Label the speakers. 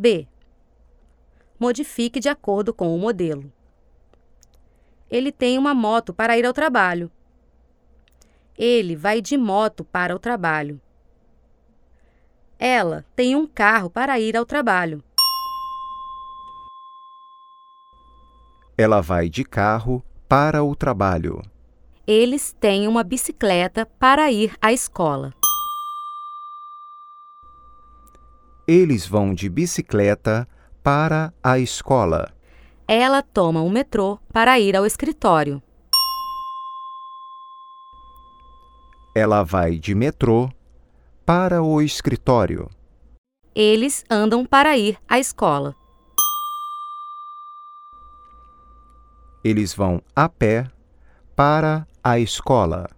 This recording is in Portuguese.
Speaker 1: B. Modifique de acordo com o modelo. Ele tem uma moto para ir ao trabalho. Ele vai de moto para o trabalho. Ela tem um carro para ir ao trabalho.
Speaker 2: Ela vai de carro para o trabalho.
Speaker 1: Eles têm uma bicicleta para ir à escola.
Speaker 2: Eles vão de bicicleta para a escola.
Speaker 1: Ela toma o metrô para ir ao escritório.
Speaker 2: Ela vai de metrô para o escritório.
Speaker 1: Eles andam para ir à escola.
Speaker 2: Eles vão a pé para a escola.